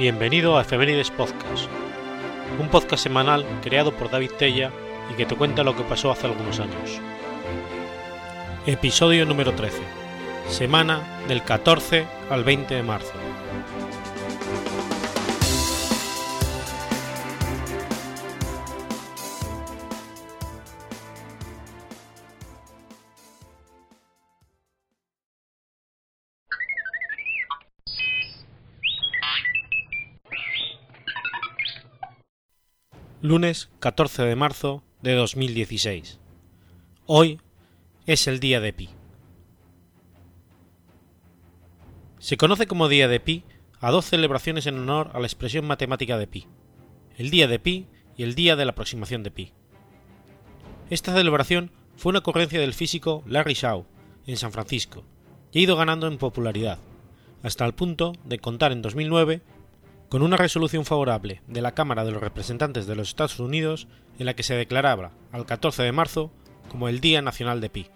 Bienvenido a Efemérides Podcast, un podcast semanal creado por David Tella y que te cuenta lo que pasó hace algunos años. Episodio número 13, semana del 14 al 20 de marzo. Lunes 14 de marzo de 2016. Hoy es el día de Pi. Se conoce como día de Pi a dos celebraciones en honor a la expresión matemática de Pi, el día de Pi y el día de la aproximación de Pi. Esta celebración fue una ocurrencia del físico Larry Shaw en San Francisco y ha ido ganando en popularidad, hasta el punto de contar en 2009 con una resolución favorable de la Cámara de los Representantes de los Estados Unidos en la que se declaraba al 14 de marzo como el Día Nacional de Pi.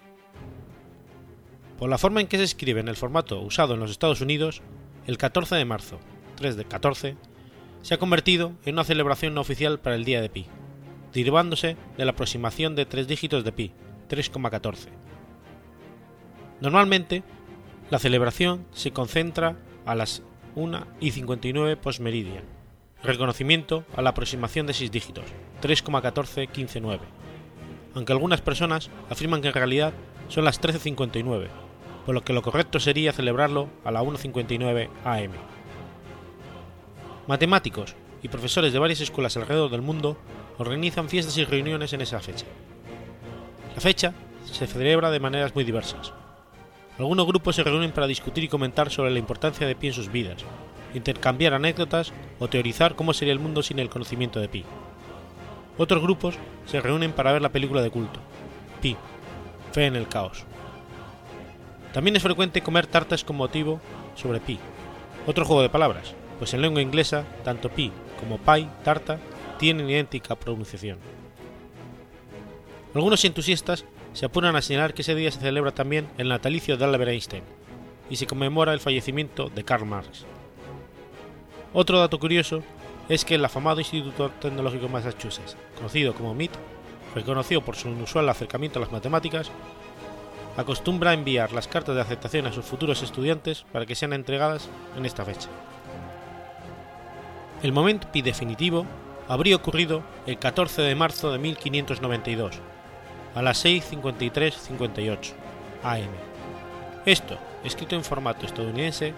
Por la forma en que se escribe en el formato usado en los Estados Unidos, el 14 de marzo, 3 de 14, se ha convertido en una celebración no oficial para el Día de Pi, derivándose de la aproximación de tres dígitos de Pi, 3,14. Normalmente, la celebración se concentra a las 1 y 59 postmeridian, reconocimiento a la aproximación de 6 dígitos, 3,14159, aunque algunas personas afirman que en realidad son las 13.59, por lo que lo correcto sería celebrarlo a la 1.59 am. Matemáticos y profesores de varias escuelas alrededor del mundo organizan fiestas y reuniones en esa fecha. La fecha se celebra de maneras muy diversas, algunos grupos se reúnen para discutir y comentar sobre la importancia de Pi en sus vidas, intercambiar anécdotas o teorizar cómo sería el mundo sin el conocimiento de Pi. Otros grupos se reúnen para ver la película de culto, Pi, Fe en el Caos. También es frecuente comer tartas con motivo sobre Pi, otro juego de palabras, pues en lengua inglesa tanto Pi como Pi, tarta, tienen idéntica pronunciación. Algunos entusiastas se apuran a señalar que ese día se celebra también el natalicio de Albert Einstein y se conmemora el fallecimiento de Karl Marx. Otro dato curioso es que el afamado Instituto Tecnológico de Massachusetts, conocido como MIT, reconocido por su inusual acercamiento a las matemáticas, acostumbra a enviar las cartas de aceptación a sus futuros estudiantes para que sean entregadas en esta fecha. El momento pi definitivo habría ocurrido el 14 de marzo de 1592, a las 6.53.58 am. Esto, escrito en formato estadounidense,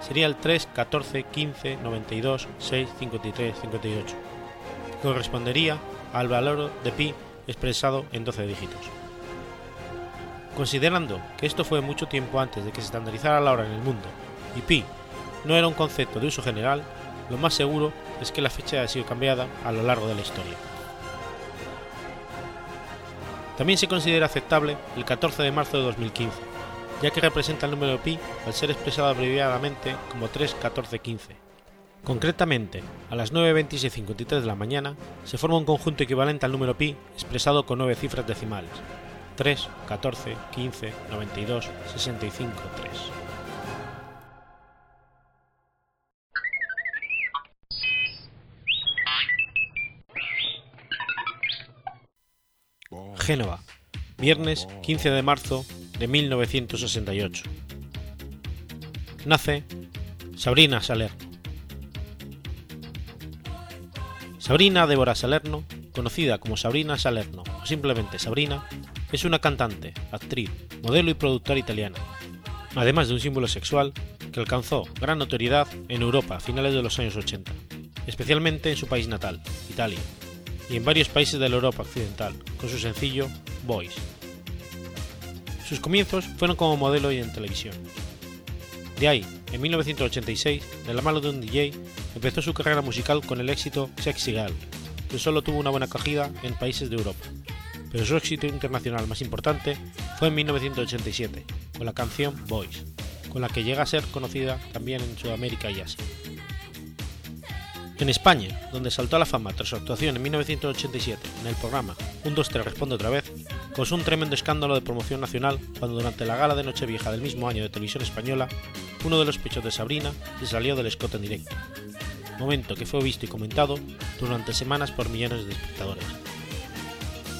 sería el 3, 14, 15, 92, 6, 53, 58, que correspondería al valor de pi expresado en 12 dígitos. Considerando que esto fue mucho tiempo antes de que se estandarizara la hora en el mundo y pi no era un concepto de uso general, lo más seguro es que la fecha haya sido cambiada a lo largo de la historia. También se considera aceptable el 14 de marzo de 2015, ya que representa el número pi al ser expresado abreviadamente como 31415. Concretamente, a las 9.26.53 de la mañana se forma un conjunto equivalente al número pi expresado con 9 cifras decimales, 3, 14, 15, 92, 65, 3. Génova, viernes 15 de marzo de 1968. Nace Sabrina Salerno. Sabrina Débora Salerno, conocida como Sabrina Salerno o simplemente Sabrina, es una cantante, actriz, modelo y productora italiana, además de un símbolo sexual que alcanzó gran notoriedad en Europa a finales de los años 80, especialmente en su país natal, Italia, y en varios países de la Europa occidental, con su sencillo Boys. Sus comienzos fueron como modelo y en televisión. De ahí, en 1986, de la mano de un DJ, empezó su carrera musical con el éxito Sexy Girl, que solo tuvo una buena acogida en países de Europa, pero su éxito internacional más importante fue en 1987, con la canción Boys, con la que llega a ser conocida también en Sudamérica y Asia. En España, donde saltó a la fama tras su actuación en 1987 en el programa Un 2-3 Responde otra vez, causó un tremendo escándalo de promoción nacional cuando durante la gala de Nochevieja del mismo año de televisión española, uno de los pechos de Sabrina se salió del escote en directo. momento que fue visto y comentado durante semanas por millones de espectadores.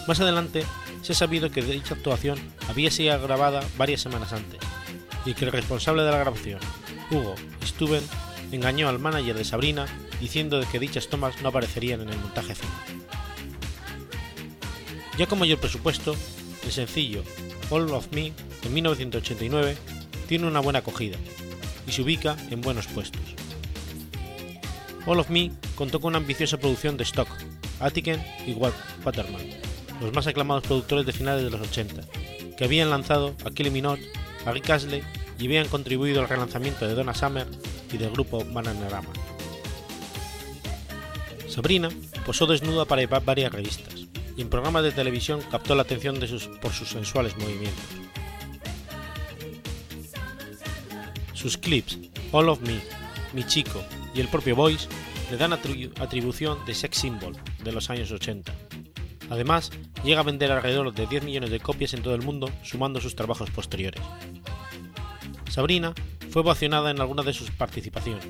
Más adelante se ha sabido que dicha actuación había sido grabada varias semanas antes y que el responsable de la grabación, Hugo Stuben, engañó al manager de Sabrina diciendo que dichas tomas no aparecerían en el montaje final. Ya con mayor presupuesto, el sencillo All of Me en 1989 tiene una buena acogida y se ubica en buenos puestos. All of Me contó con una ambiciosa producción de Stock, Attiken y Walt Patterman, los más aclamados productores de finales de los 80, que habían lanzado a Kelly Minogue, a Rick Astley y habían contribuido al relanzamiento de Donna Summer y del grupo Bananarama. Sabrina posó desnuda para varias revistas y en programas de televisión captó la atención de por sus sensuales movimientos. Sus clips, All of Me, Mi Chico y el propio Voice le dan atribución de sex symbol de los años 80. Además, llega a vender alrededor de 10 millones de copias en todo el mundo, sumando sus trabajos posteriores. Sabrina fue ovacionada en algunas de sus participaciones.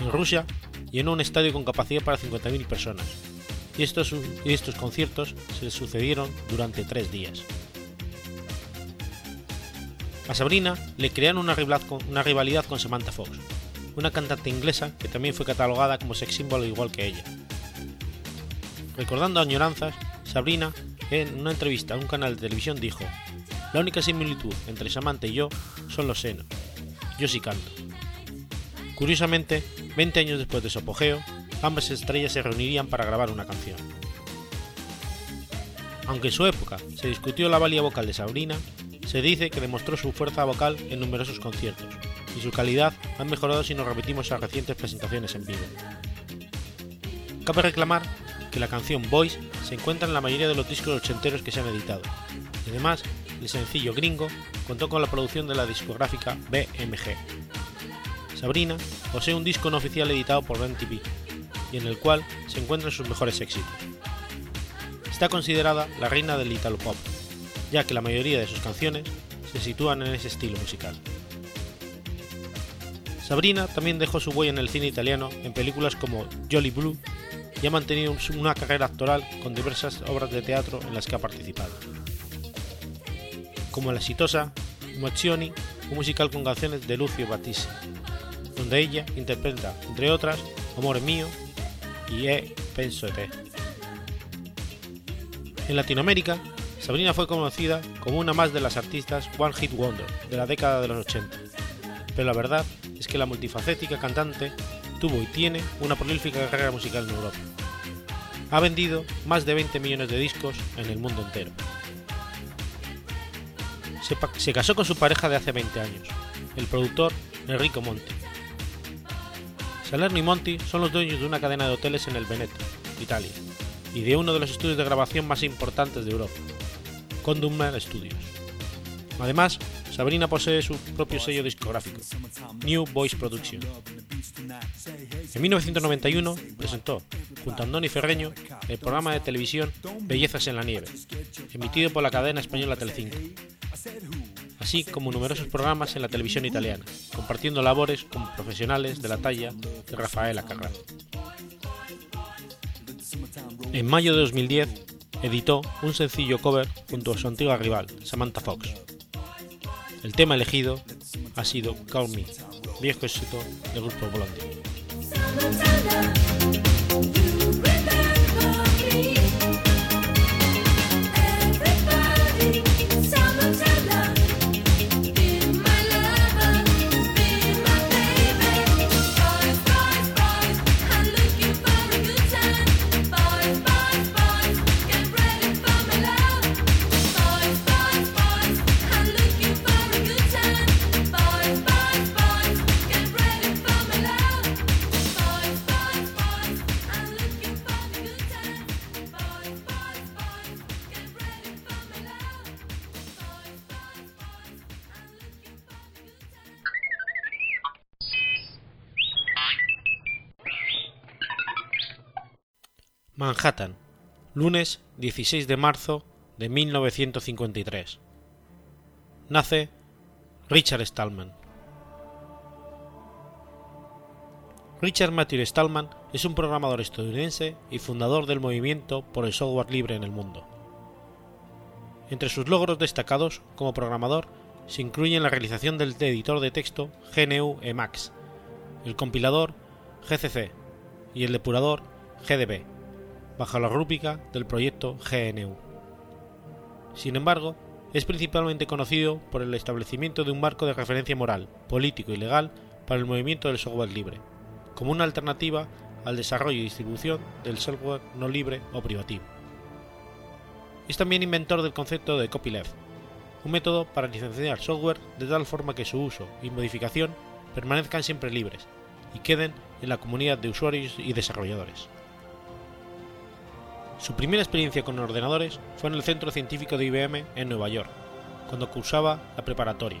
En Rusia llenó un estadio con capacidad para 50.000 personas, y estos, conciertos se sucedieron durante tres días. A Sabrina le crearon una rivalidad, con, Samantha Fox, una cantante inglesa que también fue catalogada como sex symbol igual que ella. Recordando añoranzas, Sabrina, en una entrevista a un canal de televisión, dijo: La única similitud entre Samantha y yo son los senos. Yo sí canto. Curiosamente, 20 años después de su apogeo, ambas estrellas se reunirían para grabar una canción. Aunque en su época se discutió la valía vocal de Sabrina, se dice que demostró su fuerza vocal en numerosos conciertos, y su calidad ha mejorado si nos repetimos a recientes presentaciones en vivo. Cabe reclamar que la canción Voice se encuentra en la mayoría de los discos ochenteros que se han editado, además el sencillo gringo contó con la producción de la discográfica BMG. Sabrina posee un disco no oficial editado por MTV, y en el cual se encuentran sus mejores éxitos. Está considerada la reina del Italo Pop, ya que la mayoría de sus canciones se sitúan en ese estilo musical. Sabrina también dejó su huella en el cine italiano en películas como Jolly Blue y ha mantenido una carrera actoral con diversas obras de teatro en las que ha participado. Como la exitosa Mozioni, un musical con canciones de Lucio Battisti, donde ella interpreta, entre otras, Amor mío y E penso te. En Latinoamérica, Sabrina fue conocida como una más de las artistas One Hit Wonder de la década de los 80, pero la verdad es que la multifacética cantante tuvo y tiene una prolífica carrera musical en Europa. Ha vendido más de 20 millones de discos en el mundo entero. Se, casó con su pareja de hace 20 años, el productor Enrico Monti, Salerno y Monti son los dueños de una cadena de hoteles en el Veneto, Italia, y de uno de los estudios de grabación más importantes de Europa, Condumner Studios. Además, Sabrina posee su propio sello discográfico, New Voice Production. En 1991 presentó, junto a Andoni Ferreño, el programa de televisión Bellezas en la Nieve, emitido por la cadena española Telecinco, así como numerosos programas en la televisión italiana, compartiendo labores con profesionales de la talla de Rafaela Carrà. En mayo de 2010 editó un sencillo cover junto a su antigua rival, Samantha Fox. El tema elegido ha sido Call Me, viejo éxito del grupo Blondie. Manhattan, lunes 16 de marzo de 1953. Nace Richard Stallman. Richard Matthew Stallman es un programador estadounidense y fundador del movimiento por el software libre en el mundo. Entre sus logros destacados como programador se incluyen la realización del editor de texto GNU Emacs, el compilador GCC y el depurador GDB, bajo la rúbrica del proyecto GNU. Sin embargo, es principalmente conocido por el establecimiento de un marco de referencia moral, político y legal para el movimiento del software libre, como una alternativa al desarrollo y distribución del software no libre o privativo. Es también inventor del concepto de copyleft, un método para licenciar software de tal forma que su uso y modificación permanezcan siempre libres y queden en la comunidad de usuarios y desarrolladores. Su primera experiencia con ordenadores fue en el Centro Científico de IBM en Nueva York, cuando cursaba la preparatoria,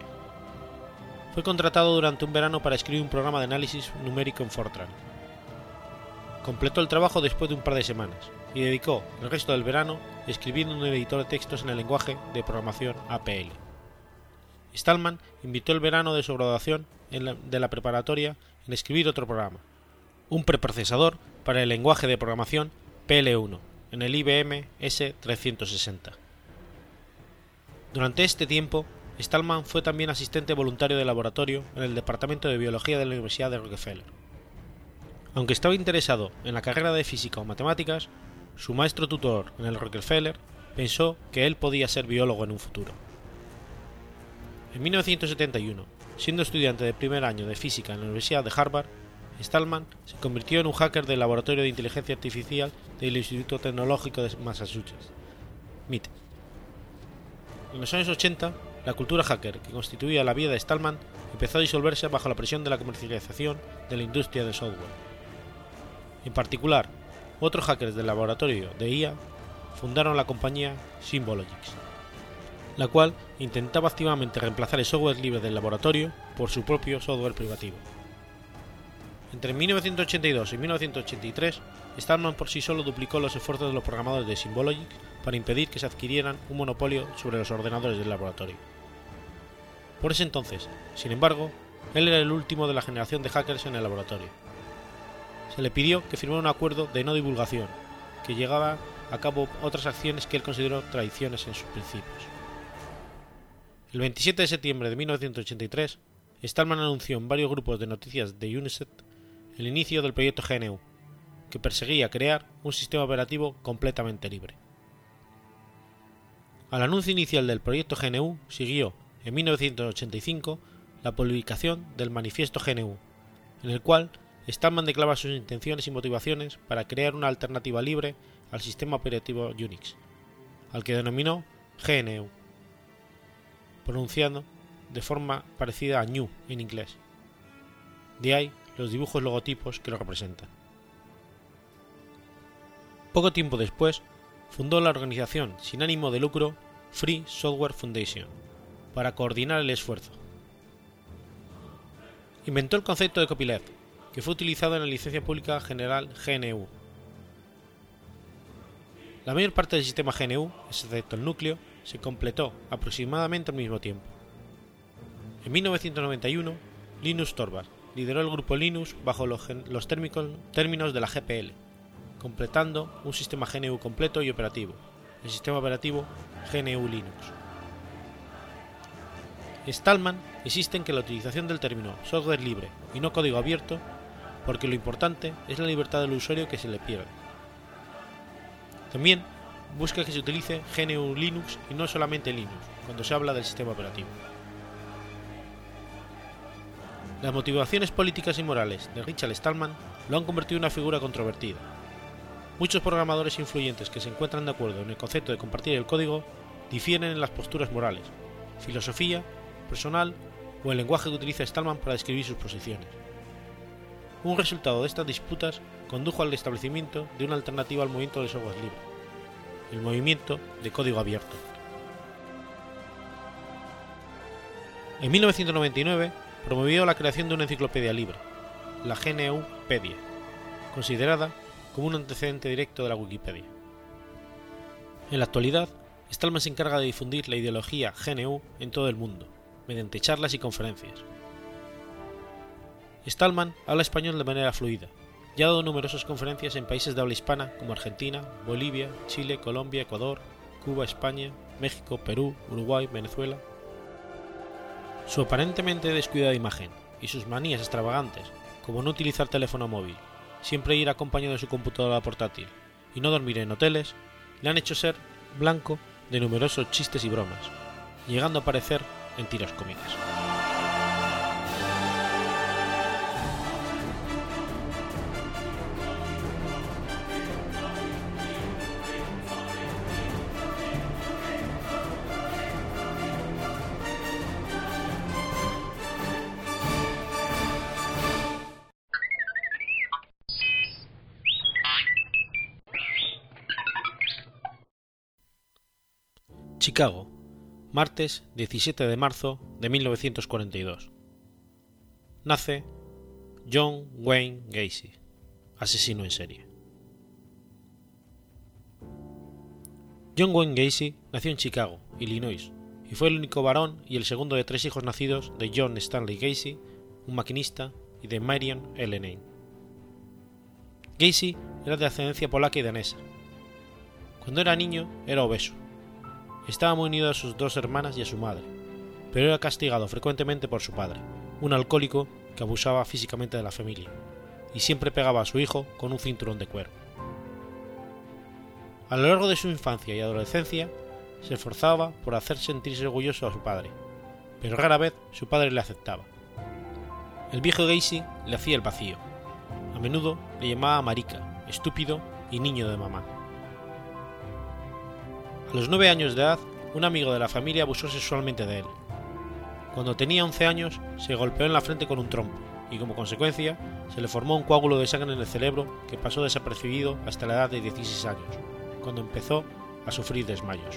fue contratado durante un verano para escribir un programa de análisis numérico en Fortran. Completó el trabajo después de un par de semanas y dedicó el resto del verano escribiendo un editor de textos en el lenguaje de programación APL. Stallman invitó el verano de su graduación de la preparatoria en escribir otro programa, un preprocesador para el lenguaje de programación PL1 en el IBM S360. Durante este tiempo Stallman fue también asistente voluntario de laboratorio en el Departamento de Biología de la Universidad de Rockefeller. Aunque estaba interesado en la carrera de física o matemáticas, su maestro tutor en el Rockefeller pensó que él podía ser biólogo en un futuro. En 1971, siendo estudiante de primer año de física en la Universidad de Harvard, Stallman se convirtió en un hacker del Laboratorio de Inteligencia Artificial del Instituto Tecnológico de Massachusetts, MIT. En los años 80 la cultura hacker que constituía la vida de Stallman empezó a disolverse bajo la presión de la comercialización de la industria del software. En particular, otros hackers del laboratorio de IA fundaron la compañía Symbologics, la cual intentaba activamente reemplazar el software libre del laboratorio por su propio software privativo. Entre 1982 y 1983, Stallman por sí solo duplicó los esfuerzos de los programadores de Symbologics para impedir que se adquirieran un monopolio sobre los ordenadores del laboratorio. Por ese entonces, sin embargo, él era el último de la generación de hackers en el laboratorio. Se le pidió que firmara un acuerdo de no divulgación, que llegaba a cabo otras acciones que él consideró traiciones en sus principios. El 27 de septiembre de 1983, Stallman anunció en varios grupos de noticias de Unicef el inicio del proyecto GNU, que perseguía crear un sistema operativo completamente libre. Al anuncio inicial del proyecto GNU siguió en 1985 la publicación del Manifiesto GNU, en el cual Stallman declara sus intenciones y motivaciones para crear una alternativa libre al sistema operativo Unix, al que denominó GNU, pronunciando de forma parecida a New en inglés. De ahí los dibujos logotipos que lo representan. Poco tiempo después, fundó la organización sin ánimo de lucro Free Software Foundation, para coordinar el esfuerzo. Inventó el concepto de copyleft, que fue utilizado en la licencia pública general GNU. La mayor parte del sistema GNU, excepto el núcleo, se completó aproximadamente al mismo tiempo. En 1991, Linus Torvalds lideró el grupo Linux bajo los, términos de la GPL, completando un sistema GNU completo y operativo, el sistema operativo GNU Linux. Stallman insiste en que la utilización del término software libre y no código abierto, porque lo importante es la libertad del usuario que se le pierde. También busca que se utilice GNU Linux y no solamente Linux cuando se habla del sistema operativo. Las motivaciones políticas y morales de Richard Stallman lo han convertido en una figura controvertida. Muchos programadores influyentes que se encuentran de acuerdo en el concepto de compartir el código difieren en las posturas morales, filosofía personal o el lenguaje que utiliza Stallman para describir sus posiciones. Un resultado de estas disputas condujo al establecimiento de una alternativa al movimiento de software libre, el movimiento de código abierto. En 1999 promovió la creación de una enciclopedia libre, la GNU-pedia, considerada como un antecedente directo de la Wikipedia. En la actualidad, Stallman se encarga de difundir la ideología GNU en todo el mundo, mediante charlas y conferencias. Stallman habla español de manera fluida y ha dado numerosas conferencias en países de habla hispana como Argentina, Bolivia, Chile, Colombia, Ecuador, Cuba, España, México, Perú, Uruguay, Venezuela. Su aparentemente descuidada imagen y sus manías extravagantes, como no utilizar teléfono móvil, siempre ir acompañado de su computadora portátil y no dormir en hoteles, le han hecho ser blanco de numerosos chistes y bromas, llegando a aparecer en tiras cómicas. Chicago, martes 17 de marzo de 1942. Nace John Wayne Gacy, asesino en serie. John Wayne Gacy nació en Chicago, Illinois, y fue el único varón y el segundo de tres hijos nacidos de John Stanley Gacy, un maquinista, y de Marion Ellen. Gacy era de ascendencia polaca y danesa. Cuando era niño era obeso estaba muy unido a sus dos hermanas y a su madre, pero era castigado frecuentemente por su padre, un alcohólico que abusaba físicamente de la familia, y siempre pegaba a su hijo con un cinturón de cuero. A lo largo de su infancia y adolescencia, se esforzaba por hacer sentirse orgulloso a su padre, pero rara vez su padre le aceptaba. El viejo Gacy le hacía el vacío. A menudo le llamaba marica, estúpido y niño de mamá. A los nueve años de edad, un amigo de la familia abusó sexualmente de él. Cuando tenía 11 años, se golpeó en la frente con un trompo y como consecuencia se le formó un coágulo de sangre en el cerebro que pasó desapercibido hasta la edad de 16 años, cuando empezó a sufrir desmayos.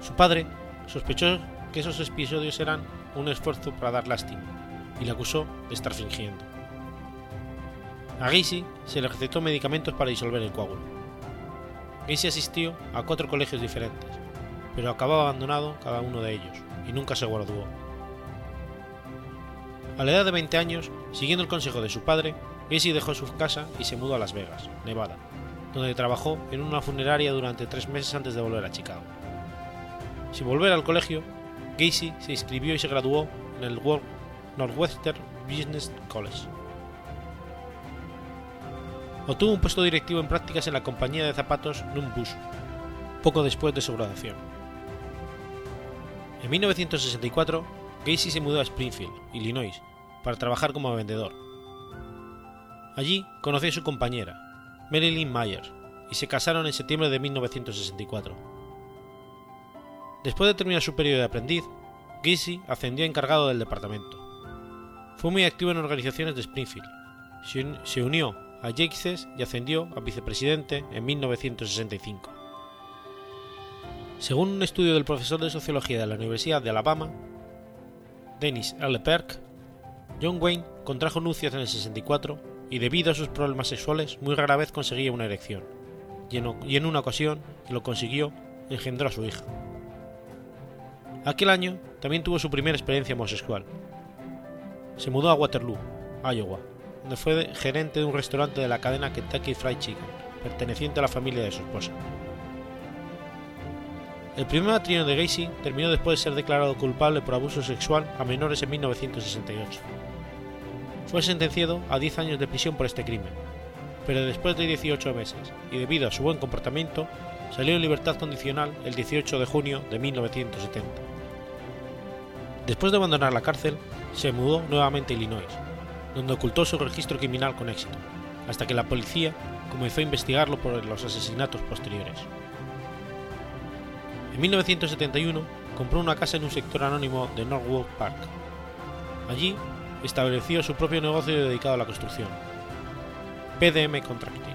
Su padre sospechó que esos episodios eran un esfuerzo para dar lástima y le acusó de estar fingiendo. A Gacy se le recetó medicamentos para disolver el coágulo Gacy asistió a cuatro colegios diferentes, pero acabó abandonado cada uno de ellos y nunca se graduó. A la edad de 20 años, siguiendo el consejo de su padre, Gacy dejó su casa y se mudó a Las Vegas, Nevada, donde trabajó en una funeraria durante tres meses antes de volver a Chicago. Sin volver al colegio, Gacy se inscribió y se graduó en el Northwestern Business College Obtuvo un puesto directivo en prácticas en la compañía de zapatos Numbush, poco después de su graduación. En 1964, Gacy se mudó a Springfield, Illinois, para trabajar como vendedor. Allí conoció a su compañera, Marilyn Myers, y se casaron en septiembre de 1964. Después de terminar su periodo de aprendiz, Gacy ascendió a encargado del departamento. Fue muy activo en organizaciones de Springfield. Se unió a Yates y ascendió a vicepresidente en 1965. Según un estudio del profesor de sociología de la Universidad de Alabama, Dennis L. Perk, John Wayne contrajo nupcias en el 64 y debido a sus problemas sexuales muy rara vez conseguía una erección, y en una ocasión que lo consiguió engendró a su hija. Aquel año también tuvo su primera experiencia homosexual. Se mudó a Waterloo, Iowa, donde fue gerente de un restaurante de la cadena Kentucky Fried Chicken, perteneciente a la familia de su esposa. El primer matrimonio de Gacy terminó después de ser declarado culpable por abuso sexual a menores en 1968. Fue sentenciado a 10 años de prisión por este crimen, pero después de 18 meses y debido a su buen comportamiento, salió en libertad condicional el 18 de junio de 1970. Después de abandonar la cárcel, se mudó nuevamente a Illinois, donde ocultó su registro criminal con éxito, hasta que la policía comenzó a investigarlo por los asesinatos posteriores. En 1971 compró una casa en un sector anónimo de Norwood Park. Allí estableció su propio negocio dedicado a la construcción, PDM Contracting.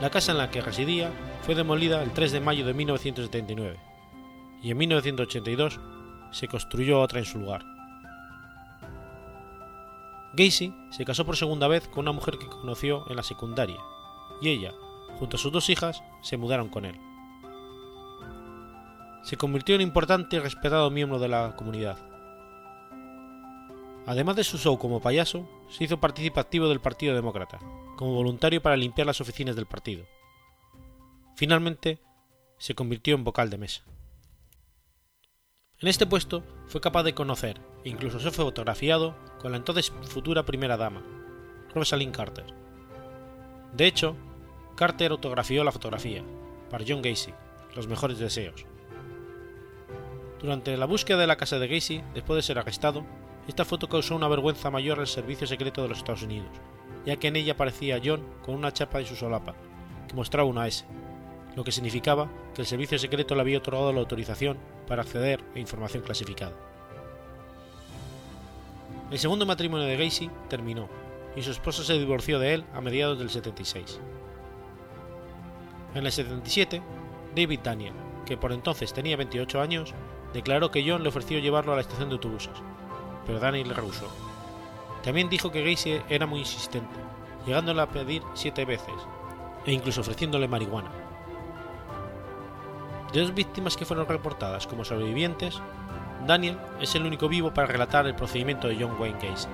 La casa en la que residía fue demolida el 3 de mayo de 1979 y en 1982 se construyó otra en su lugar, Gacy se casó por segunda vez con una mujer que conoció en la secundaria, y ella, junto a sus dos hijas, se mudaron con él. Se convirtió en importante y respetado miembro de la comunidad. Además de su show como payaso, se hizo partícipe activo del Partido Demócrata, como voluntario para limpiar las oficinas del partido. Finalmente, se convirtió en vocal de mesa. En este puesto fue capaz de conocer e incluso se fue fotografiado con la entonces futura primera dama, Rosalind Carter. De hecho, Carter autografió la fotografía, para John Gacy, Los mejores deseos. Durante la búsqueda de la casa de Gacy, después de ser arrestado, esta foto causó una vergüenza mayor al servicio secreto de los Estados Unidos, ya que en ella aparecía John con una chapa de su solapa, que mostraba una S, lo que significaba que el servicio secreto le había otorgado la autorización para acceder a información clasificada. El segundo matrimonio de Gacy terminó y su esposa se divorció de él a mediados del 76. En el 77, David Daniel, que por entonces tenía 28 años, declaró que John le ofreció llevarlo a la estación de autobuses, pero Daniel le rehusó. También dijo que Gacy era muy insistente, llegándole a pedir siete veces, e incluso ofreciéndole marihuana. De dos víctimas que fueron reportadas como sobrevivientes, Daniel es el único vivo para relatar el procedimiento de John Wayne Gacy.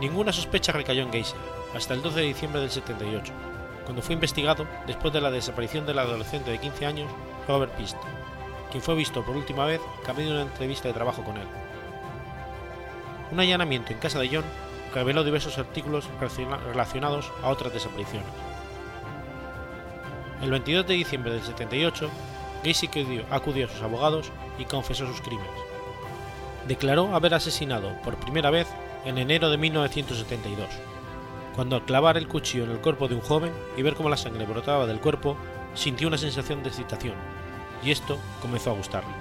Ninguna sospecha recayó en Gacy hasta el 12 de diciembre del 78, cuando fue investigado después de la desaparición del adolescente de 15 años Robert Pist, quien fue visto por última vez camino de una entrevista de trabajo con él. Un allanamiento en casa de John reveló diversos artículos relacionados a otras desapariciones. El 22 de diciembre del 78, Gacy acudió a sus abogados y confesó sus crímenes. Declaró haber asesinado por primera vez en enero de 1972, cuando al clavar el cuchillo en el cuerpo de un joven y ver cómo la sangre brotaba del cuerpo, sintió una sensación de excitación, y esto comenzó a gustarle.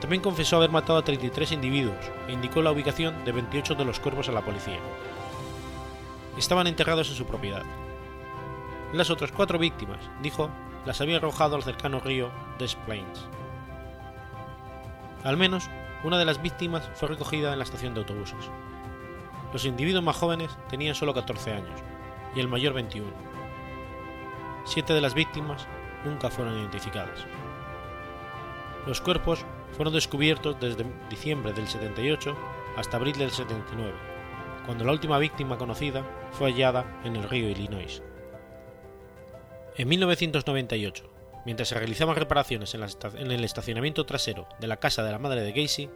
También confesó haber matado a 33 individuos e indicó la ubicación de 28 de los cuerpos a la policía. Estaban enterrados en su propiedad. Las otras cuatro víctimas, dijo, las había arrojado al cercano río Des Plains. Al menos una de las víctimas fue recogida en la estación de autobuses. Los individuos más jóvenes tenían solo 14 años y el mayor 21. Siete de las víctimas nunca fueron identificadas. Los cuerpos fueron descubiertos desde diciembre del 78 hasta abril del 79, cuando la última víctima conocida fue hallada en el río Illinois. En 1998, mientras se realizaban reparaciones en, el estacionamiento trasero de la casa de la madre de Gacy,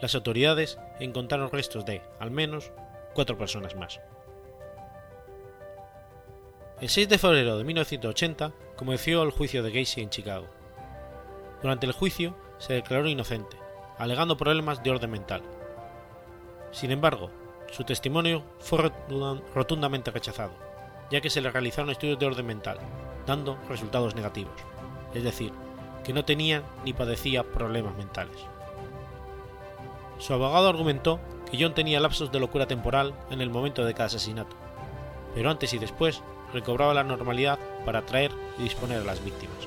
las autoridades encontraron restos de, al menos, cuatro personas más. El 6 de febrero de 1980 comenzó el juicio de Gacy en Chicago. Durante el juicio se declaró inocente, alegando problemas de orden mental. Sin embargo, su testimonio fue rotundamente rechazado, ya que se le realizaron estudios de orden mental, dando resultados negativos, es decir, que no tenía ni padecía problemas mentales. Su abogado argumentó que John tenía lapsos de locura temporal en el momento de cada asesinato, pero antes y después recobraba la normalidad para atraer y disponer a las víctimas.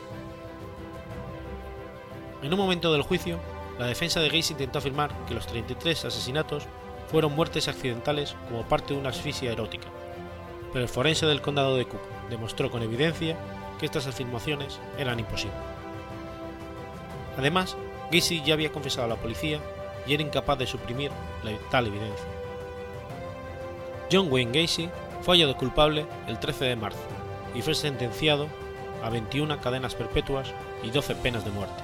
En un momento del juicio, la defensa de Gacy intentó afirmar que los 33 asesinatos fueron muertes accidentales como parte de una asfixia erótica, pero el forense del condado de Cook demostró con evidencia que estas afirmaciones eran imposibles. Además, Gacy ya había confesado a la policía y era incapaz de suprimir tal evidencia. John Wayne Gacy fue hallado culpable el 13 de marzo y fue sentenciado a 21 cadenas perpetuas y 12 penas de muerte.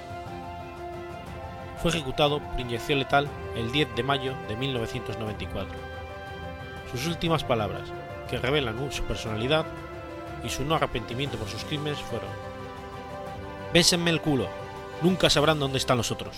Fue ejecutado por inyección letal el 10 de mayo de 1994. Sus últimas palabras, que revelan su personalidad y su no arrepentimiento por sus crímenes fueron: Bésenme el culo, nunca sabrán dónde están los otros.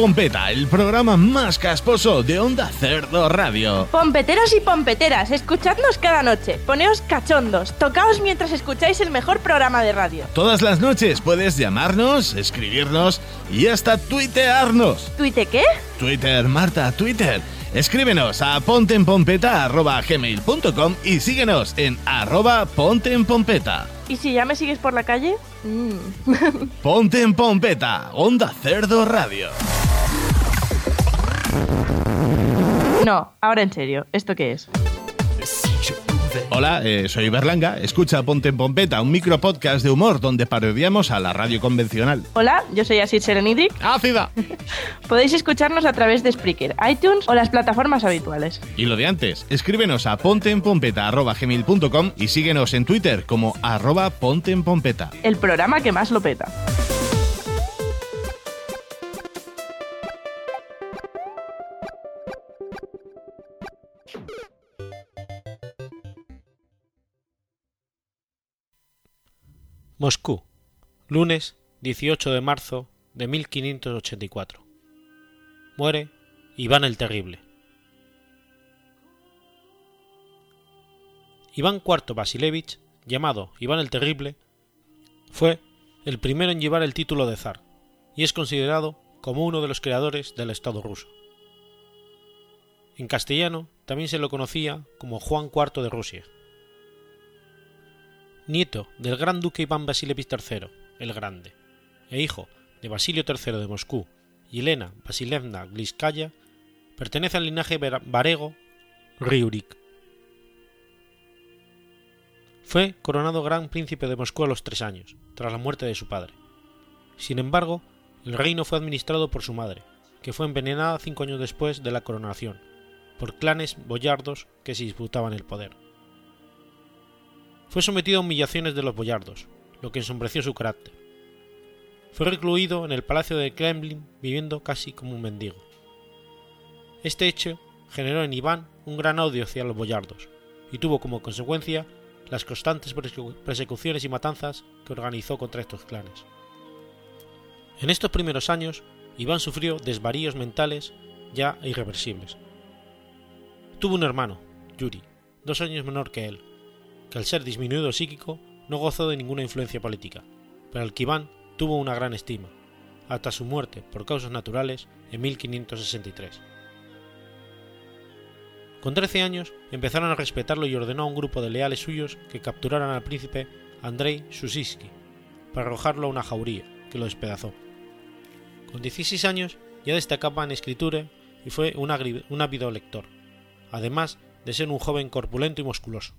Pompeta, el programa más casposo de Onda Cerdo Radio. Pompeteros y pompeteras, escuchadnos cada noche, poneos cachondos, tocaos mientras escucháis el mejor programa de radio. Todas las noches puedes llamarnos, escribirnos y hasta tuitearnos. ¿Tuite qué? Twitter, Marta, Twitter. Escríbenos a pontenpompeta.gmail.com y síguenos en arroba pontenpompeta. ¿Y si ya me sigues por la calle? Mm. Ponte en Pompeta, Onda Cerdo Radio. No, ahora en serio, ¿esto qué es? Hola, eh, soy Berlanga. Escucha Ponte en Pompeta, un micro podcast de humor donde parodiamos a la radio convencional. Hola, yo soy Asid Serenidic. ¡Ácida! Podéis escucharnos a través de Spreaker, iTunes o las plataformas habituales. Y lo de antes, escríbenos a ponteenpompeta.gmail.com y síguenos en Twitter como arroba ponteenpompeta. El programa que más lo peta. Moscú, lunes 18 de marzo de 1584. Muere Iván el Terrible. Iván IV Vasilevich, llamado Iván el Terrible, fue el primero en llevar el título de zar y es considerado como uno de los creadores del Estado ruso. En castellano también se lo conocía como Juan IV de Rusia nieto del gran duque Iván Vasilevich III, el Grande, e hijo de Basilio III de Moscú y Elena Vasilevna Gliskaya, pertenece al linaje varego Riurik. Fue coronado gran príncipe de Moscú a los tres años, tras la muerte de su padre. Sin embargo, el reino fue administrado por su madre, que fue envenenada cinco años después de la coronación, por clanes boyardos que se disputaban el poder fue sometido a humillaciones de los boyardos, lo que ensombreció su carácter. Fue recluido en el palacio de Kremlin viviendo casi como un mendigo. Este hecho generó en Iván un gran odio hacia los boyardos y tuvo como consecuencia las constantes persecuciones y matanzas que organizó contra estos clanes. En estos primeros años, Iván sufrió desvaríos mentales ya irreversibles. Tuvo un hermano, Yuri, dos años menor que él, que al ser disminuido psíquico no gozó de ninguna influencia política, pero al que tuvo una gran estima, hasta su muerte por causas naturales en 1563. Con 13 años empezaron a respetarlo y ordenó a un grupo de leales suyos que capturaran al príncipe Andrei Susisky para arrojarlo a una jauría que lo despedazó. Con 16 años ya destacaba en escritura y fue un ávido lector, además de ser un joven corpulento y musculoso.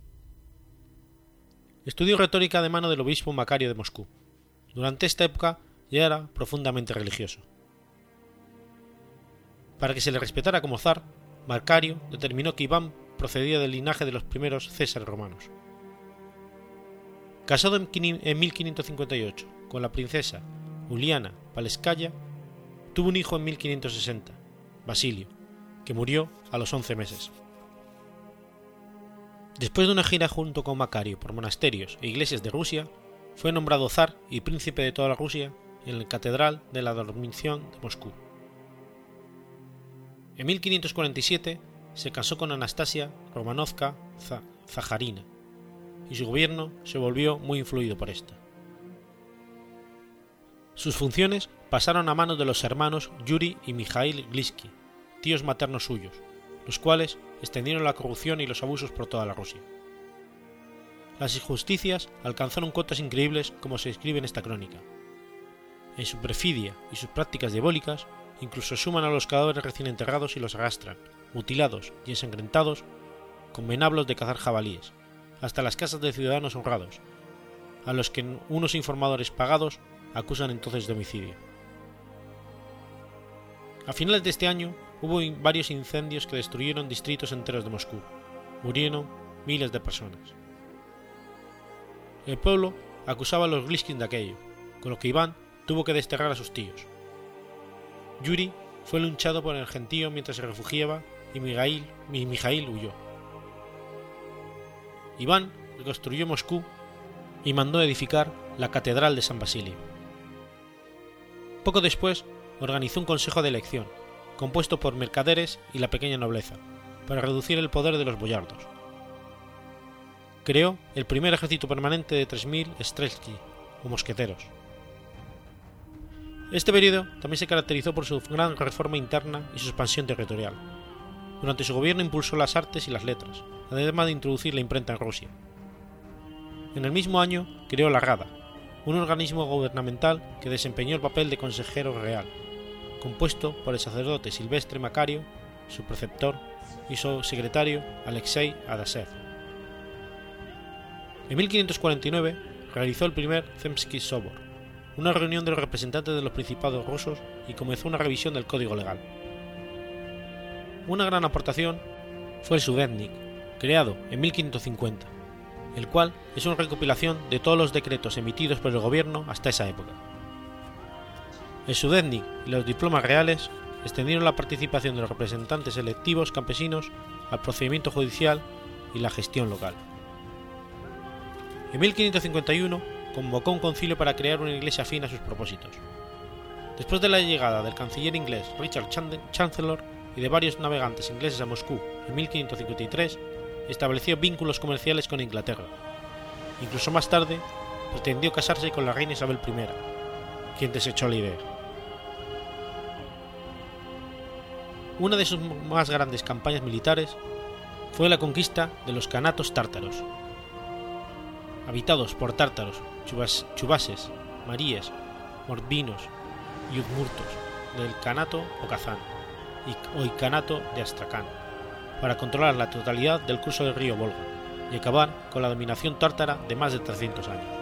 Estudió retórica de mano del obispo Macario de Moscú. Durante esta época ya era profundamente religioso. Para que se le respetara como zar, Macario determinó que Iván procedía del linaje de los primeros Césares romanos. Casado en 1558 con la princesa Juliana Paleskaya, tuvo un hijo en 1560, Basilio, que murió a los 11 meses. Después de una gira junto con Macario por monasterios e iglesias de Rusia, fue nombrado zar y príncipe de toda la Rusia en la Catedral de la Dormición de Moscú. En 1547 se casó con Anastasia Romanovka Zaharina y su gobierno se volvió muy influido por esta. Sus funciones pasaron a manos de los hermanos Yuri y Mikhail Glisky, tíos maternos suyos, los cuales extendieron la corrupción y los abusos por toda la Rusia. Las injusticias alcanzaron cotas increíbles como se escribe en esta crónica. En su perfidia y sus prácticas diabólicas, incluso suman a los cadáveres recién enterrados y los arrastran, mutilados y ensangrentados, con venablos de cazar jabalíes, hasta las casas de ciudadanos honrados, a los que unos informadores pagados acusan entonces de homicidio. A finales de este año, hubo varios incendios que destruyeron distritos enteros de Moscú. Murieron miles de personas. El pueblo acusaba a los Gliskin de aquello, con lo que Iván tuvo que desterrar a sus tíos. Yuri fue luchado por el gentío mientras se refugiaba y Mijail, huyó. Iván reconstruyó Moscú y mandó edificar la Catedral de San Basilio. Poco después organizó un consejo de elección, compuesto por mercaderes y la pequeña nobleza, para reducir el poder de los boyardos. Creó el primer ejército permanente de 3.000 streltsky, o mosqueteros. Este periodo también se caracterizó por su gran reforma interna y su expansión territorial. Durante su gobierno impulsó las artes y las letras, además de introducir la imprenta en Rusia. En el mismo año creó la Rada, un organismo gubernamental que desempeñó el papel de consejero real, compuesto por el sacerdote Silvestre Macario, su preceptor, y su secretario Alexei Adasev. En 1549 realizó el primer Zemsky Sobor, una reunión de los representantes de los principados rusos y comenzó una revisión del código legal. Una gran aportación fue el Sudetnik, creado en 1550, el cual es una recopilación de todos los decretos emitidos por el gobierno hasta esa época. El Sudetnik y los diplomas reales extendieron la participación de los representantes electivos campesinos al procedimiento judicial y la gestión local. En 1551 convocó un concilio para crear una iglesia afín a sus propósitos. Después de la llegada del canciller inglés Richard Chancellor y de varios navegantes ingleses a Moscú en 1553, estableció vínculos comerciales con Inglaterra. Incluso más tarde, pretendió casarse con la reina Isabel I, quien desechó la idea. Una de sus más grandes campañas militares fue la conquista de los canatos tártaros. Habitados por tártaros, chubases, maríes, morbinos y udmurtos del Kanato o y Oikanato de Astrakán, para controlar la totalidad del curso del río Volga y acabar con la dominación tártara de más de 300 años.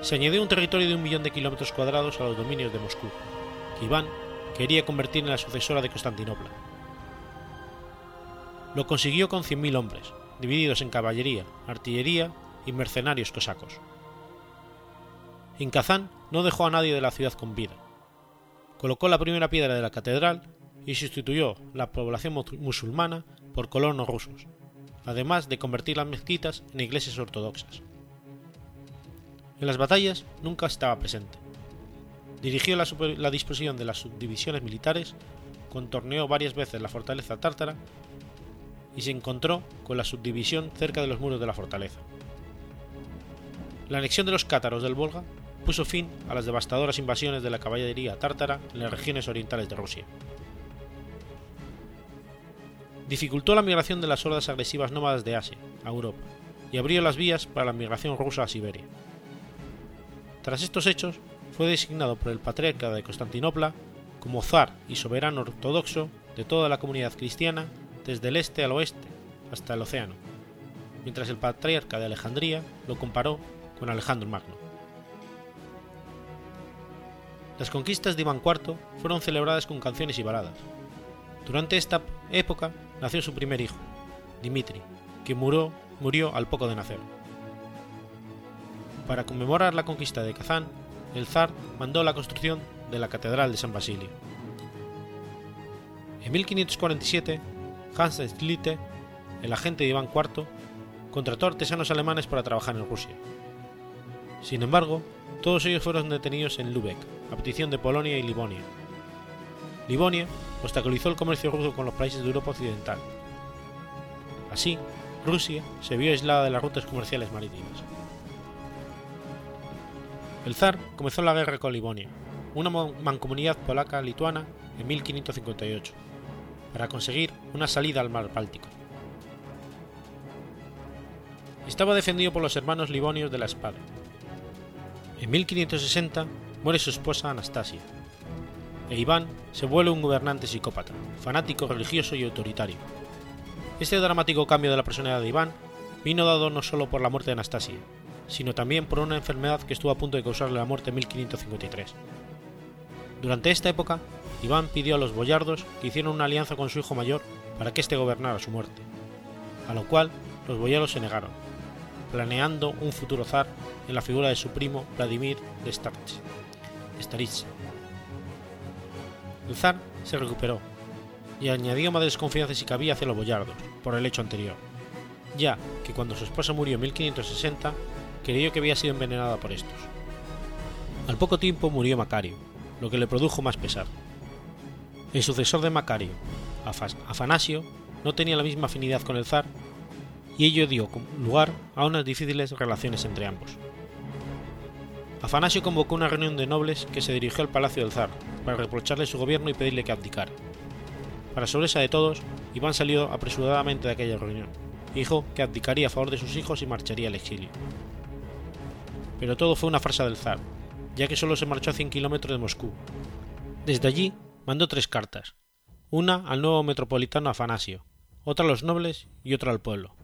Se añadió un territorio de un millón de kilómetros cuadrados a los dominios de Moscú, que Iván quería convertir en la sucesora de Constantinopla. Lo consiguió con 100.000 hombres, divididos en caballería, artillería y mercenarios cosacos. En Kazán no dejó a nadie de la ciudad con vida. Colocó la primera piedra de la catedral y sustituyó la población musulmana por colonos rusos, además de convertir las mezquitas en iglesias ortodoxas. En las batallas nunca estaba presente. Dirigió la, disposición de las subdivisiones militares, contorneó varias veces la fortaleza tártara y se encontró con la subdivisión cerca de los muros de la fortaleza. La anexión de los cátaros del Volga puso fin a las devastadoras invasiones de la caballería tártara en las regiones orientales de Rusia. Dificultó la migración de las hordas agresivas nómadas de Asia a Europa y abrió las vías para la migración rusa a Siberia. Tras estos hechos, fue designado por el patriarca de Constantinopla como zar y soberano ortodoxo de toda la comunidad cristiana desde el este al oeste hasta el océano, mientras el patriarca de Alejandría lo comparó con Alejandro Magno. Las conquistas de Iván IV fueron celebradas con canciones y baladas. Durante esta época nació su primer hijo, Dimitri, que murió, murió al poco de nacer. Para conmemorar la conquista de Kazán, el zar mandó la construcción de la Catedral de San Basilio. En 1547, Hans Schlitte, el agente de Iván IV, contrató artesanos alemanes para trabajar en Rusia. Sin embargo, todos ellos fueron detenidos en Lübeck, a petición de Polonia y Livonia. Livonia obstaculizó el comercio ruso con los países de Europa Occidental. Así, Rusia se vio aislada de las rutas comerciales marítimas. El zar comenzó la guerra con Livonia, una mancomunidad polaca-lituana, en 1558, para conseguir una salida al mar Báltico. Estaba defendido por los hermanos livonios de la espada. En 1560 muere su esposa Anastasia, e Iván se vuelve un gobernante psicópata, fanático religioso y autoritario. Este dramático cambio de la personalidad de Iván vino dado no solo por la muerte de Anastasia, sino también por una enfermedad que estuvo a punto de causarle la muerte en 1553. Durante esta época, Iván pidió a los boyardos que hicieran una alianza con su hijo mayor para que éste gobernara su muerte, a lo cual los boyardos se negaron, planeando un futuro zar en la figura de su primo Vladimir de Staritz. El zar se recuperó y añadió más desconfianza si cabía hacia los boyardos, por el hecho anterior, ya que cuando su esposa murió en 1560 creyó que había sido envenenada por estos. Al poco tiempo murió Macario, lo que le produjo más pesar. El sucesor de Macario, Afanasio, no tenía la misma afinidad con el zar y ello dio lugar a unas difíciles relaciones entre ambos. Afanasio convocó una reunión de nobles que se dirigió al palacio del zar para reprocharle su gobierno y pedirle que abdicara. Para sorpresa de todos, Iván salió apresuradamente de aquella reunión. Dijo que abdicaría a favor de sus hijos y marcharía al exilio. Pero todo fue una farsa del zar, ya que solo se marchó a 100 kilómetros de Moscú, Desde allí mandó tres cartas, una al nuevo metropolitano Afanasio, otra a los nobles y otra al pueblo,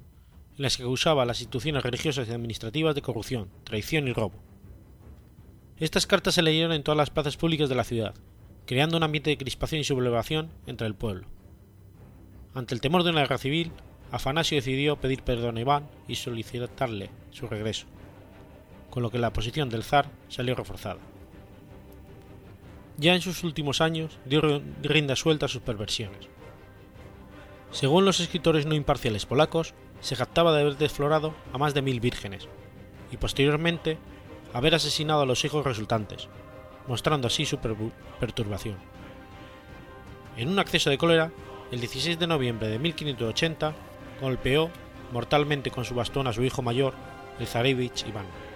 en las que acusaba a las instituciones religiosas y administrativas de corrupción, traición y robo. Estas cartas se leyeron en todas las plazas públicas de la ciudad, creando un ambiente de crispación y sublevación entre el pueblo. Ante el temor de una guerra civil, Afanasio decidió pedir perdón a Iván y solicitarle su regreso, con lo que la posición del zar salió reforzada. Ya en sus últimos años dio rienda suelta a sus perversiones. Según los escritores no imparciales polacos, se jactaba de haber desflorado a más de mil vírgenes, y posteriormente haber asesinado a los hijos resultantes, mostrando así su perturbación. En un acceso de cólera, el 16 de noviembre de 1580 golpeó mortalmente con su bastón a su hijo mayor, el zarevich Iván.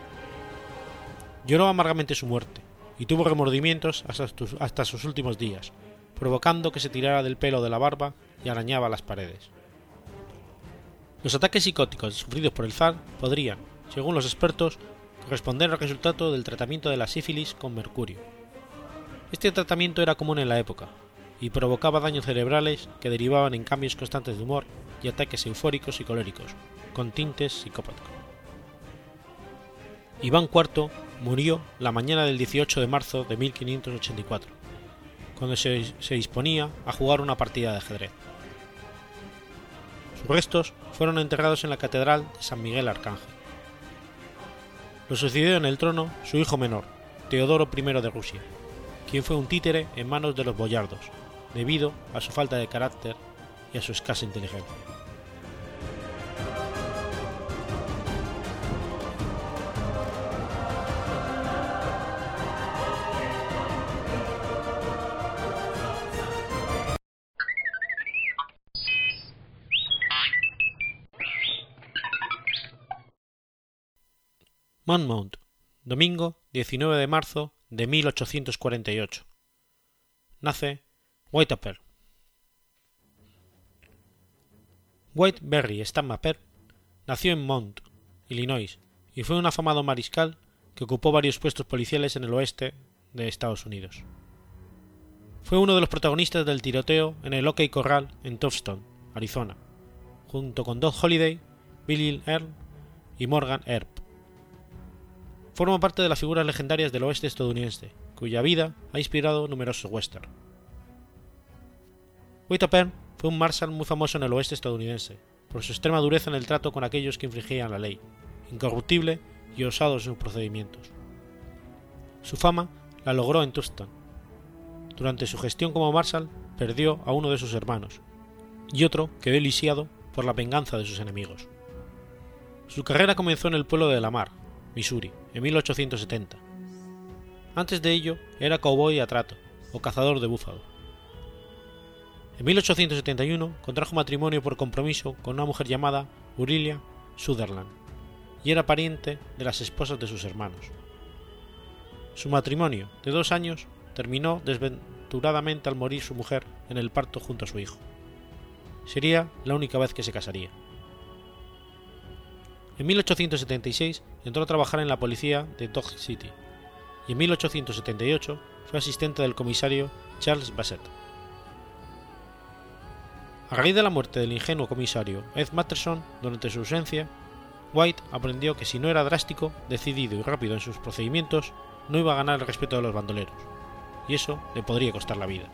Lloró amargamente su muerte y tuvo remordimientos hasta, sus últimos días, provocando que se tirara del pelo de la barba y arañaba las paredes. Los ataques psicóticos sufridos por el zar podrían, según los expertos, corresponder al resultado del tratamiento de la sífilis con mercurio. Este tratamiento era común en la época y provocaba daños cerebrales que derivaban en cambios constantes de humor y ataques eufóricos y coléricos, con tintes psicópatos. Iván IV murió la mañana del 18 de marzo de 1584, cuando se, disponía a jugar una partida de ajedrez. Sus restos fueron enterrados en la Catedral de San Miguel Arcángel. Lo sucedió en el trono su hijo menor, Teodoro I de Rusia, quien fue un títere en manos de los boyardos, debido a su falta de carácter y a su escasa inteligencia. Monmouth, domingo 19 de marzo de 1848. Nace Whitaker. Whiteberry Stammaper nació en Mount, Illinois, y fue un afamado mariscal que ocupó varios puestos policiales en el oeste de Estados Unidos. Fue uno de los protagonistas del tiroteo en el OK Corral en Tucson, Arizona, junto con Doug Holliday, Billy Earl y Morgan Earp forma parte de las figuras legendarias del oeste estadounidense, cuya vida ha inspirado numerosos westerns. Whitaker fue un marshal muy famoso en el oeste estadounidense, por su extrema dureza en el trato con aquellos que infringían la ley, incorruptible y osado en sus procedimientos. Su fama la logró en Tucson. Durante su gestión como marshal perdió a uno de sus hermanos, y otro quedó lisiado por la venganza de sus enemigos. Su carrera comenzó en el pueblo de Lamar, Missouri, en 1870. Antes de ello era cowboy a trato, o cazador de búfalo. En 1871 contrajo matrimonio por compromiso con una mujer llamada Urilia Sutherland, y era pariente de las esposas de sus hermanos. Su matrimonio, de dos años, terminó desventuradamente al morir su mujer en el parto junto a su hijo. Sería la única vez que se casaría. En 1876 entró a trabajar en la policía de Dodge City y en 1878 fue asistente del comisario Charles Bassett. A raíz de la muerte del ingenuo comisario Ed Matterson durante su ausencia, White aprendió que si no era drástico, decidido y rápido en sus procedimientos, no iba a ganar el respeto de los bandoleros, y eso le podría costar la vida.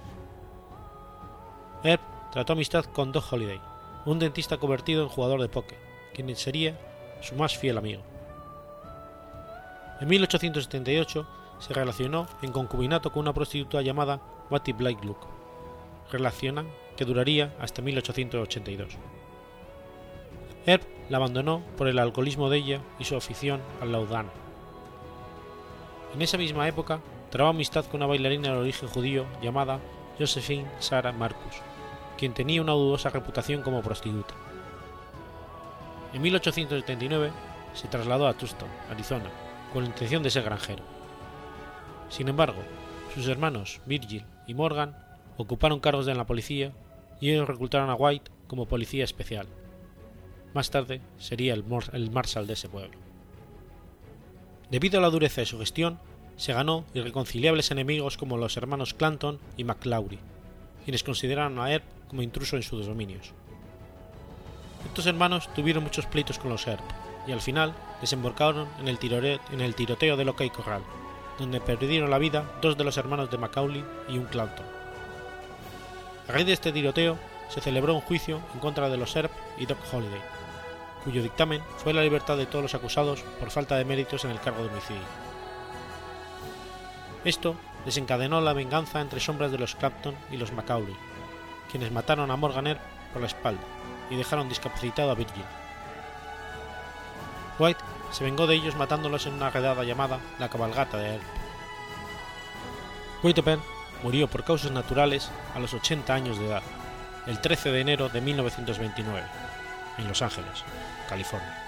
Ed trató amistad con Doug Holliday, un dentista convertido en jugador de póker, quien sería su más fiel amigo. En 1878 se relacionó en concubinato con una prostituta llamada Watty Blakelock, relación que duraría hasta 1882. Herb la abandonó por el alcoholismo de ella y su afición al laudano. En esa misma época trabó amistad con una bailarina de origen judío llamada Josephine Sarah Marcus, quien tenía una dudosa reputación como prostituta. En 1879 se trasladó a Tucson, Arizona, con la intención de ser granjero. Sin embargo, sus hermanos Virgil y Morgan ocuparon cargos en la policía y ellos reclutaron a White como policía especial. Más tarde sería el, el marshal de ese pueblo. Debido a la dureza de su gestión, se ganó irreconciliables enemigos como los hermanos Clanton y McLaury, quienes consideraron a Earp como intruso en sus dominios. Estos hermanos tuvieron muchos pleitos con los Earp y al final desembarcaron en el, tiroteo de Loca y Corral, donde perdieron la vida dos de los hermanos de Macaulay y un Clanton. A raíz de este tiroteo se celebró un juicio en contra de los Earp y Doc Holliday, cuyo dictamen fue la libertad de todos los acusados por falta de méritos en el cargo de homicidio. Esto desencadenó la venganza entre sombras de los Clapton y los Macaulay, quienes mataron a Morgan Earp por la espalda y dejaron discapacitado a Virgil. White se vengó de ellos matándolos en una redada llamada la cabalgata de Earp. Whitepen murió por causas naturales a los 80 años de edad, el 13 de enero de 1929, en Los Ángeles, California.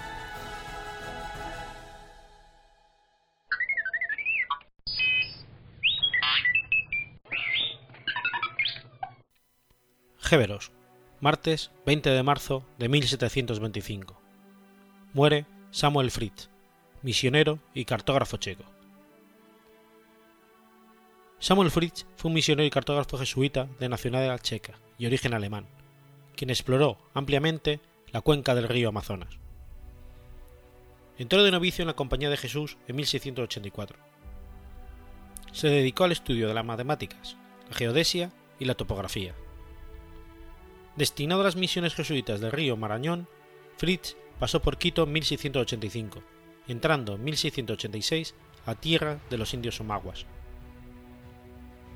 Géveros, martes 20 de marzo de 1725. Muere Samuel Fritz, misionero y cartógrafo checo. Samuel Fritz fue un misionero y cartógrafo jesuita de nacionalidad checa y origen alemán, quien exploró ampliamente la cuenca del río Amazonas. Entró de novicio en la Compañía de Jesús en 1684. Se dedicó al estudio de las matemáticas, la geodesia y la topografía. Destinado a las misiones jesuitas del río Marañón, Fritz pasó por Quito en 1685, entrando en 1686 a tierra de los indios omaguas.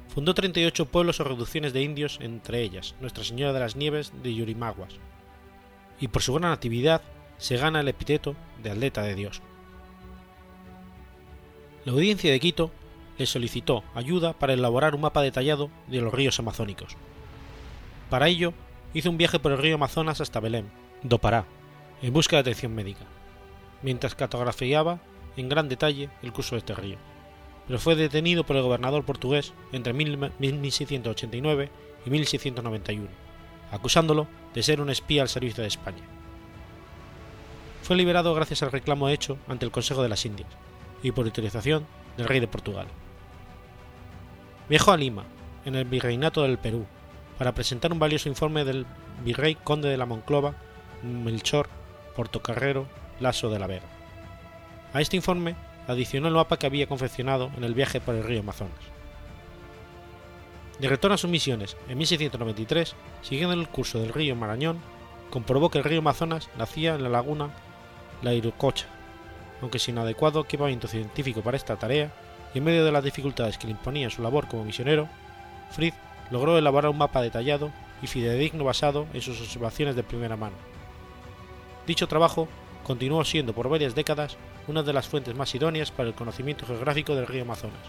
Fundó 38 pueblos o reducciones de indios, entre ellas Nuestra Señora de las Nieves de Yurimaguas, y por su gran actividad se gana el epíteto de atleta de Dios. La audiencia de Quito le solicitó ayuda para elaborar un mapa detallado de los ríos amazónicos. Para ello, hizo un viaje por el río Amazonas hasta Belém, do Pará, en busca de atención médica, mientras cartografiaba en gran detalle el curso de este río, pero fue detenido por el gobernador portugués entre 1689 y 1691, acusándolo de ser un espía al servicio de España. Fue liberado gracias al reclamo hecho ante el Consejo de las Indias y por autorización del rey de Portugal. Viajó a Lima, en el virreinato del Perú, para presentar un valioso informe del virrey conde de la Monclova, Melchor Portocarrero Lasso de la Vega. A este informe adicionó el mapa que había confeccionado en el viaje por el río Amazonas. De retorno a sus misiones, en 1693, siguiendo el curso del río Marañón, comprobó que el río Amazonas nacía en la laguna La Irucocha, aunque sin adecuado equipamiento científico para esta tarea y en medio de las dificultades que le imponía su labor como misionero, Fritz logró elaborar un mapa detallado y fidedigno basado en sus observaciones de primera mano. Dicho trabajo continuó siendo por varias décadas una de las fuentes más idóneas para el conocimiento geográfico del río Amazonas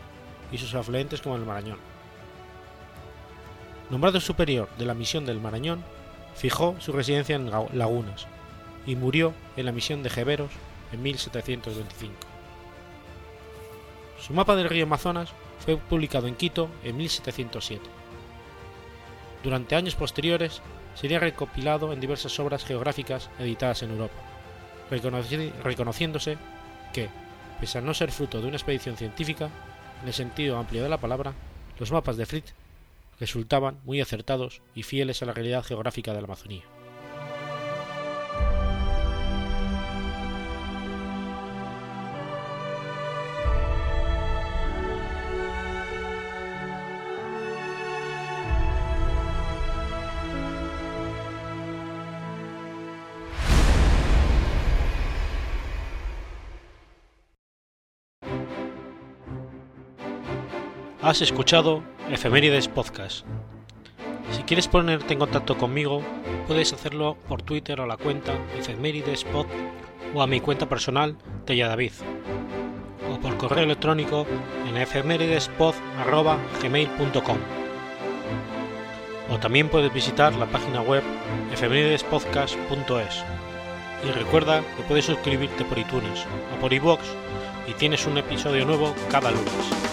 y sus afluentes como el Marañón. Nombrado superior de la misión del Marañón, fijó su residencia en Lagunas y murió en la misión de Jeveros en 1725. Su mapa del río Amazonas fue publicado en Quito en 1707. Durante años posteriores sería recopilado en diversas obras geográficas editadas en Europa, reconociéndose que, pese a no ser fruto de una expedición científica, en el sentido amplio de la palabra, los mapas de Fritz resultaban muy acertados y fieles a la realidad geográfica de la Amazonía. Has escuchado Efemérides Podcast. Si quieres ponerte en contacto conmigo, puedes hacerlo por Twitter o la cuenta Efemeridespod o a mi cuenta personal Tella David o por correo electrónico en efemeridespod.gmail.com o también puedes visitar la página web efemeridespodcast.es y recuerda que puedes suscribirte por iTunes o por iVoox y tienes un episodio nuevo cada lunes.